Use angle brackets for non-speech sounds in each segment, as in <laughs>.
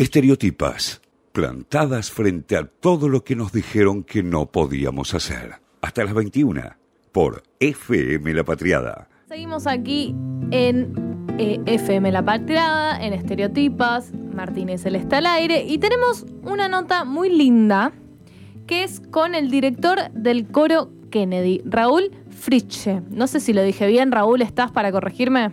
Estereotipas, plantadas frente a todo lo que nos dijeron que no podíamos hacer. Hasta las 21, por FM La Patriada. Seguimos aquí en eh, FM La Patriada, en Estereotipas, Martínez el está al aire, y tenemos una nota muy linda, que es con el director del coro Kennedy, Raúl Friche. No sé si lo dije bien, Raúl, ¿estás para corregirme?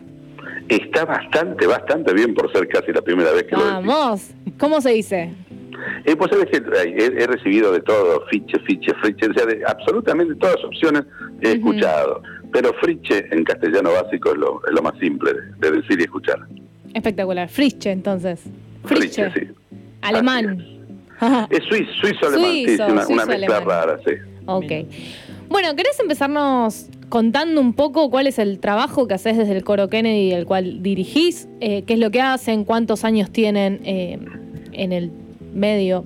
Está bastante, bastante bien por ser casi la primera vez que lo Vamos, ¿cómo se dice? Eh, pues sabes que he, recibido de todo, fiche, fiche, friche, o sea, de absolutamente todas las opciones he escuchado. Pero friche en castellano básico es lo, más simple de, decir y escuchar. Espectacular. Friche, entonces. Friche, sí. Alemán. Es, suizo, suizo, alemán, sí, una, mezcla rara, sí. Ok. Bueno, ¿querés empezarnos contando un poco cuál es el trabajo que haces desde el Coro Kennedy, el cual dirigís? Eh, ¿Qué es lo que hacen? ¿Cuántos años tienen eh, en el medio?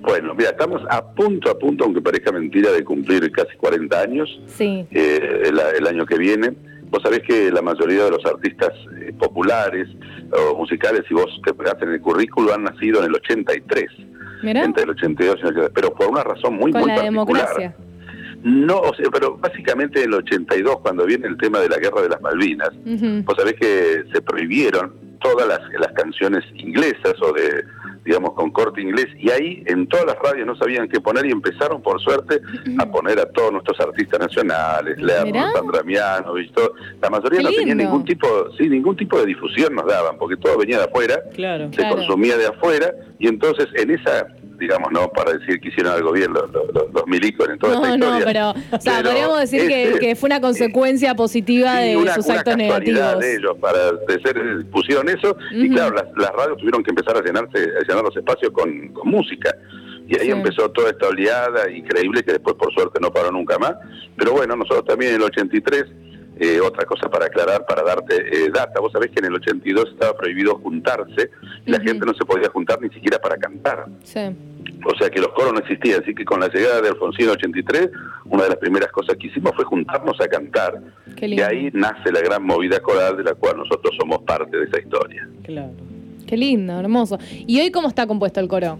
Bueno, mira, estamos a punto, a punto, aunque parezca mentira, de cumplir casi 40 años sí. Eh, el, año que viene. Vos sabés que la mayoría de los artistas populares o musicales, si vos te en el currículo, han nacido en el 83. Entre el 82 y el 83, pero por una razón muy, Con muy la particular. democracia. No, o sea, pero básicamente en el 82, cuando viene el tema de la guerra de las Malvinas, vos sabés que se prohibieron todas las, las canciones inglesas o de, digamos, con corte inglés, y ahí en todas las radios no sabían qué poner y empezaron, por suerte, a poner a todos nuestros artistas nacionales, Leandro, Sandra todo. La mayoría no tenía ningún tipo, sí, ningún tipo de difusión nos daban, porque todo venía de afuera, se consumía de afuera, y entonces en esa digamos, no para decir que hicieron algo bien los, los, milicos en toda esta historia. No, pero, o sea, podríamos decir que, fue una consecuencia positiva de sus actos negativos. de ellos para de ser, pusieron eso y claro, las, radios tuvieron que empezar a llenarse, a llenar los espacios con, música. Y ahí empezó toda esta oleada increíble que después por suerte no paró nunca más. Pero bueno, nosotros también en el 83 eh, otra cosa para aclarar, para darte eh, data. Vos sabés que en el 82 estaba prohibido juntarse y la gente no se podía juntar ni siquiera para cantar. Sí. O sea que los coros no existían. Así que con la llegada de Alfonsino 83, una de las primeras cosas que hicimos fue juntarnos a cantar. Y ahí nace la gran movida coral de la cual nosotros somos parte de esa historia. Claro. Qué lindo, hermoso. ¿Y hoy cómo está compuesto el coro?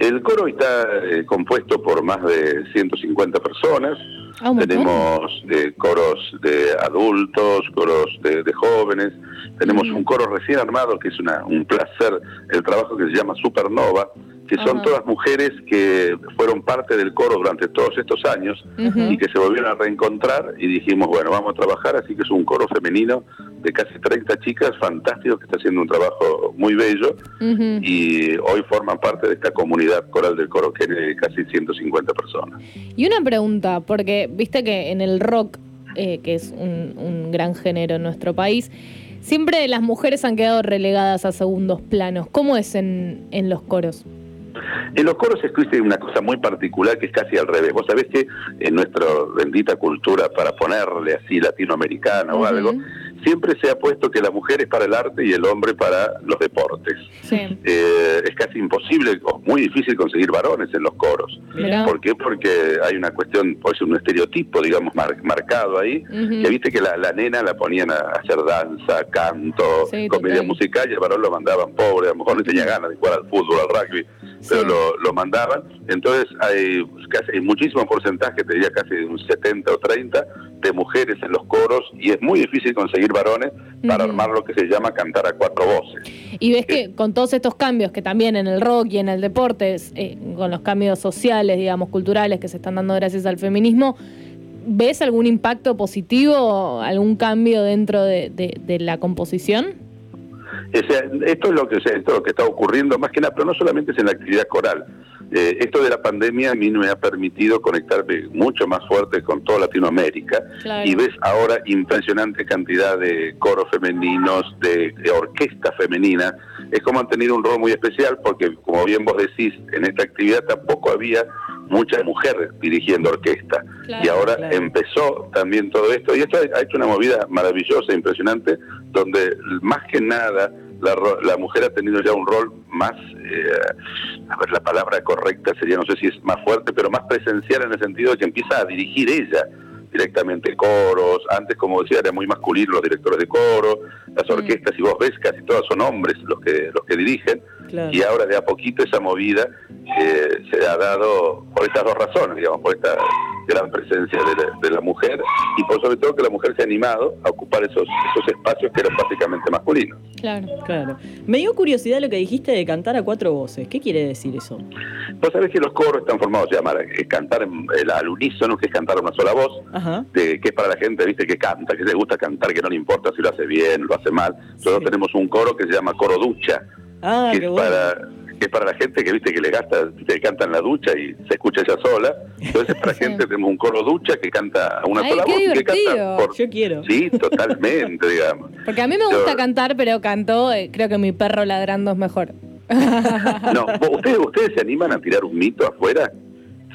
El coro está eh, compuesto por más de 150 personas. Ah, tenemos eh, coros de adultos, coros de, jóvenes, tenemos un coro recién armado que es una, un placer, el trabajo que se llama Supernova, que son todas mujeres que fueron parte del coro durante todos estos años y que se volvieron a reencontrar y dijimos, bueno, vamos a trabajar, así que es un coro femenino de casi 30 chicas, fantástico, que está haciendo un trabajo muy bello y hoy forman parte de esta comunidad coral del coro que tiene casi 150 personas. Y una pregunta, porque viste que en el rock, eh, que es un, un gran género en nuestro país, siempre las mujeres han quedado relegadas a segundos planos. ¿Cómo es en, en los coros? En los coros existe una cosa muy particular que es casi al revés. Vos sabés que en nuestra bendita cultura, para ponerle así latinoamericana o algo, siempre se ha puesto que la mujer es para el arte y el hombre para los deportes. Eh, es casi imposible o muy difícil conseguir varones en los coros. ¿Por qué? Porque hay una cuestión, pues un estereotipo, digamos, marcado ahí, que viste que la, nena la ponían a hacer danza, canto, comedia musical y el varón lo mandaban pobre, a lo mejor no tenía ganas de jugar al fútbol, al rugby, pero lo, lo, mandaban. Entonces hay, casi, hay muchísimo porcentaje, te diría casi un 70 o 30, de mujeres en los coros y es muy difícil conseguir varones para armar lo que se llama cantar a cuatro voces. Y ves que con todos estos cambios que también en el rock y en el deporte, eh, con los cambios sociales, digamos, culturales que se están dando gracias al feminismo, ¿ves algún impacto positivo, algún cambio dentro de, de la composición? Esto es lo que esto es lo que está ocurriendo más que nada, pero no solamente es en la actividad coral. Eh, esto de la pandemia a mí me ha permitido conectarme mucho más fuerte con toda Latinoamérica y ves ahora impresionante cantidad de coros femeninos, de, orquesta femenina. Es como han tenido un rol muy especial porque, como bien vos decís, en esta actividad tampoco había mucha mujer dirigiendo orquesta. y ahora empezó también todo esto. Y esto ha hecho una movida maravillosa, impresionante, donde más que nada la, la mujer ha tenido ya un rol más, eh, a ver, la palabra correcta sería, no sé si es más fuerte, pero más presencial en el sentido de que empieza a dirigir ella directamente coros, antes como decía era muy masculino los directores de coro, las orquestas, si vos ves casi todas son hombres los que, los que dirigen, y ahora de a poquito esa movida eh, se ha dado por estas dos razones, digamos, por esta gran presencia de la, mujer y por sobre todo que la mujer se ha animado a ocupar esos, esos espacios que eran básicamente masculinos. Claro, claro. Me dio curiosidad lo que dijiste de cantar a cuatro voces. ¿Qué quiere decir eso? Vos sabés que los coros están formados, se llama eh, cantar el, al unísono, que es cantar una sola voz, que es para la gente, viste, que canta, que le gusta cantar, que no le importa si lo hace bien, lo hace mal. Nosotros tenemos un coro que se llama coro ducha, ah, que es para que es para la gente que viste que le gasta, que canta en la ducha y se escucha ella sola. Entonces para <laughs> gente tenemos un coro ducha que canta a una sola voz. Que canta por... Yo quiero. Sí, totalmente, <laughs> digamos. Porque a mí me gusta cantar, pero canto, eh, creo que mi perro ladrando es mejor. <laughs> No, ¿ustedes, ¿ustedes se animan a tirar un mito afuera?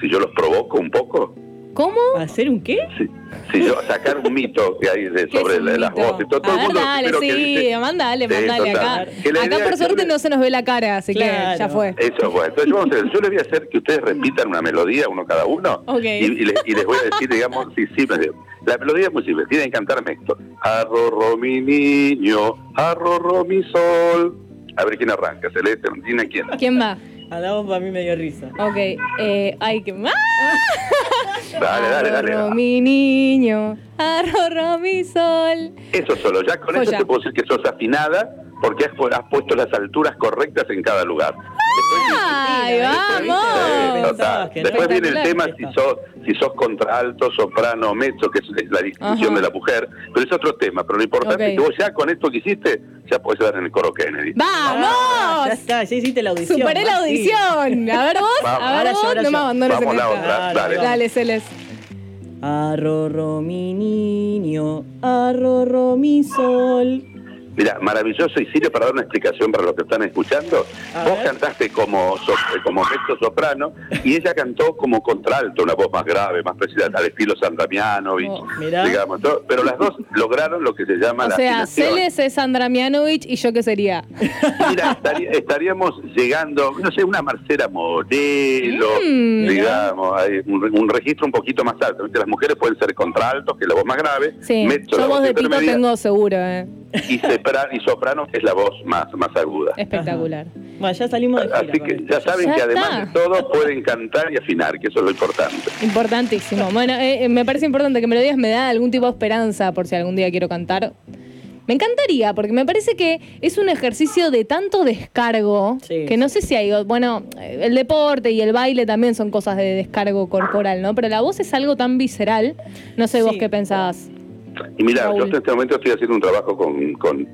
Si yo los provoco un poco. ¿Cómo? ¿Hacer un qué? Sí, sí yo sacar un mito que hay <laughs> sobre las voces. Todo, todo el mundo, dale, sí, mandale, mandale acá. Acá por suerte no se nos ve la cara, así que ya fue. Eso fue. Entonces yo, vamos a yo les voy a hacer que ustedes repitan una melodía, uno cada uno. Y, les, voy a decir, digamos, sí, sí, la melodía es muy simple, tienen que cantarme esto. Arrorro mi niño, arrorro mi sol. A ver quién arranca, Celeste, ¿tiene quién? ¿Quién va? A la voz para mí me dio risa. Ok, eh, ay, que más. Dale, dale, dale. Arrorro mi niño, arrorro mi sol. Eso solo, ya con eso te puedo decir que sos afinada porque has, has puesto las alturas correctas en cada lugar. ¡Ay, vamos! Después viene el tema si sos, si sos contralto, soprano, mezzo, que es la distinción de la mujer, pero es otro tema. Pero lo importante es que vos ya con esto que hiciste, ya podés dar en el coro Kennedy. ¡Vamos! Ah, ya está, ya hiciste la audición. Superé la audición. A ver vos, a ver vos, no me abandones Vamos la otra, dale. Dale, Celes. Arrorro mi niño, arrorro mi sol. Mira, maravilloso y sirve para dar una explicación para los que están escuchando. Vos cantaste como, como mezzo soprano y ella cantó como contralto, una voz más grave, más precisa, al estilo Sandra oh, digamos. pero las dos lograron lo que se llama o la sea, Celes es Sandra y yo qué sería. Mira, <laughs> estaríamos llegando, no sé, una Marcela Modelo, mm, digamos, hay un, registro un poquito más alto. Las mujeres pueden ser contraltos, que es la voz más grave. Sí, yo voz de pito tengo seguro, ¿eh? Y y soprano es la voz más, más aguda. Espectacular. Bueno, ya salimos de Así que ya saben que además de todo pueden cantar y afinar, que eso es lo importante. Importantísimo. Bueno, eh, eh, me parece importante que me lo digas, me da algún tipo de esperanza por si algún día quiero cantar. Me encantaría, porque me parece que es un ejercicio de tanto descargo, que no sé si hay, bueno, el deporte y el baile también son cosas de descargo corporal, ¿no? Pero la voz es algo tan visceral, no sé vos qué pensabas. Y mira, yo en este momento estoy haciendo un trabajo con, con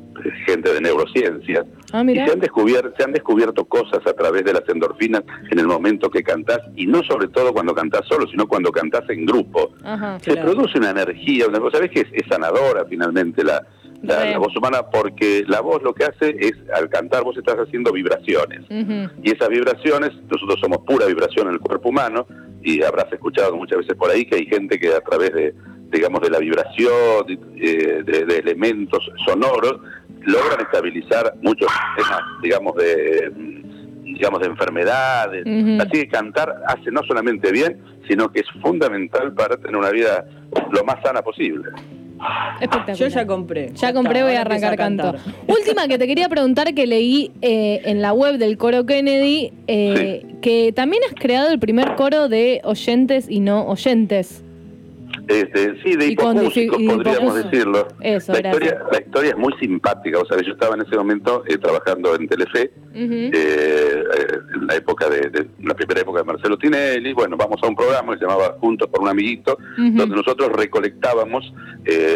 gente de neurociencia ah, y se han, descubierto, se han descubierto cosas a través de las endorfinas en el momento que cantás, y no sobre todo cuando cantás solo, sino cuando cantás en grupo. se produce una energía, una cosa, ¿sabes que es, sanadora finalmente la, la, voz humana? Porque la voz lo que hace es, al cantar vos estás haciendo vibraciones, y esas vibraciones, nosotros somos pura vibración en el cuerpo humano, y habrás escuchado muchas veces por ahí que hay gente que a través de digamos, de la vibración, de, de, elementos sonoros, logran estabilizar muchos temas, digamos, de digamos de enfermedades. Así que cantar hace no solamente bien, sino que es fundamental para tener una vida lo más sana posible. Espectacular. Yo ya compré. Ya compré, voy a arrancar canto. Última que te quería preguntar que leí eh, en la web del coro Kennedy, eh, que también has creado el primer coro de oyentes y no oyentes. Este, sí, de hipocúsicos, podríamos decirlo. la, historia, la historia es muy simpática. O sea, yo estaba en ese momento eh, trabajando en Telefe, eh, eh, en la época de, la primera época de Marcelo Tinelli. Bueno, vamos a un programa que se llamaba Juntos por un Amiguito, donde nosotros recolectábamos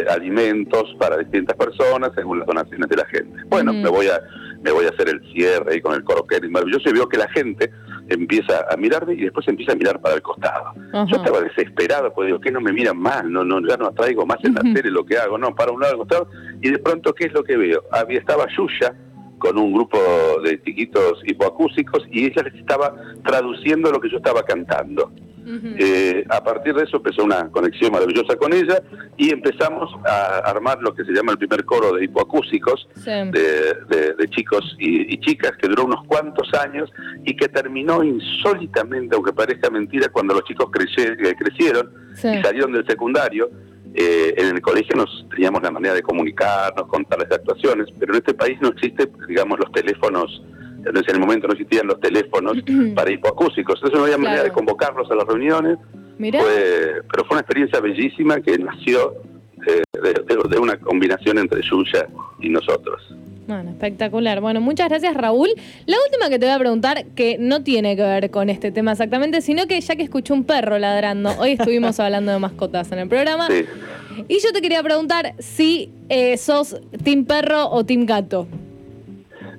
alimentos para distintas personas según las donaciones de la gente. Bueno, me voy a me voy a hacer el cierre ahí con el coroquel maravilloso y veo que la gente empieza a mirarme y después empieza a mirar para el costado. Yo estaba desesperado, porque digo, que no me miran mal? No, no, ya no traigo más en la tele lo que hago, no, para un lado al costado. Y de pronto, ¿qué es lo que veo? Había, estaba Yuya con un grupo de chiquitos hipoacúsicos y ella les estaba traduciendo lo que yo estaba cantando. Eh, a partir de eso empezó una conexión maravillosa con ella y empezamos a armar lo que se llama el primer coro de hipoacúsicos de, chicos y, chicas que duró unos cuantos años y que terminó insólitamente, aunque parezca mentira, cuando los chicos eh, crecieron y salieron del secundario. Eh, en el colegio nos teníamos la manera de comunicarnos, contarles de actuaciones, pero en este país no existe, digamos, los teléfonos entonces en el momento no existían los teléfonos <clears throat> para hipoacúsicos, entonces no había manera de convocarlos a las reuniones. pero fue una experiencia bellísima que nació eh, de, una combinación entre Yuya y nosotros. Bueno, espectacular. Bueno, muchas gracias Raúl. La última que te voy a preguntar, que no tiene que ver con este tema exactamente, sino que ya que escuché un perro ladrando, hoy <laughs> estuvimos hablando de mascotas en el programa, y yo te quería preguntar si eh, sos team perro o team gato.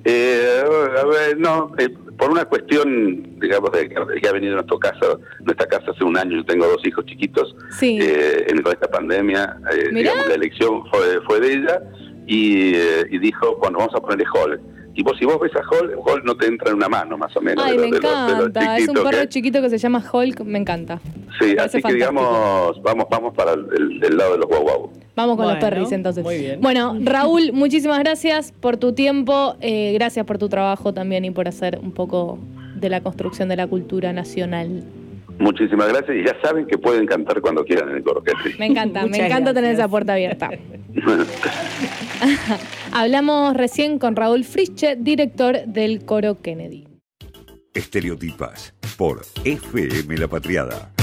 Eh, a ver, no, eh, por una cuestión, digamos, de, que ha venido a nuestra casa, nuestra casa hace un año, yo tengo dos hijos chiquitos, sí. eh, en esta pandemia, eh, digamos, la elección fue, de ella y, eh, y dijo, bueno, vamos a ponerle Hall. Y vos, si vos ves a Hall, Hall no te entra en una mano, más o menos. Ay, me encanta. es un perro chiquito que se llama Hulk, me encanta. Sí, así que digamos, vamos, vamos para el, lado de los guau Vamos con los perris entonces. Muy bien. Bueno, Raúl, muchísimas gracias por tu tiempo, eh, gracias por tu trabajo también y por hacer un poco de la construcción de la cultura nacional. Muchísimas gracias y ya saben que pueden cantar cuando quieran en el coro. Me encanta, me encanta tener esa puerta abierta. <laughs> <laughs> Hablamos recién con Raúl Frische, director del coro Kennedy. Estereotipas por FM La Patriada.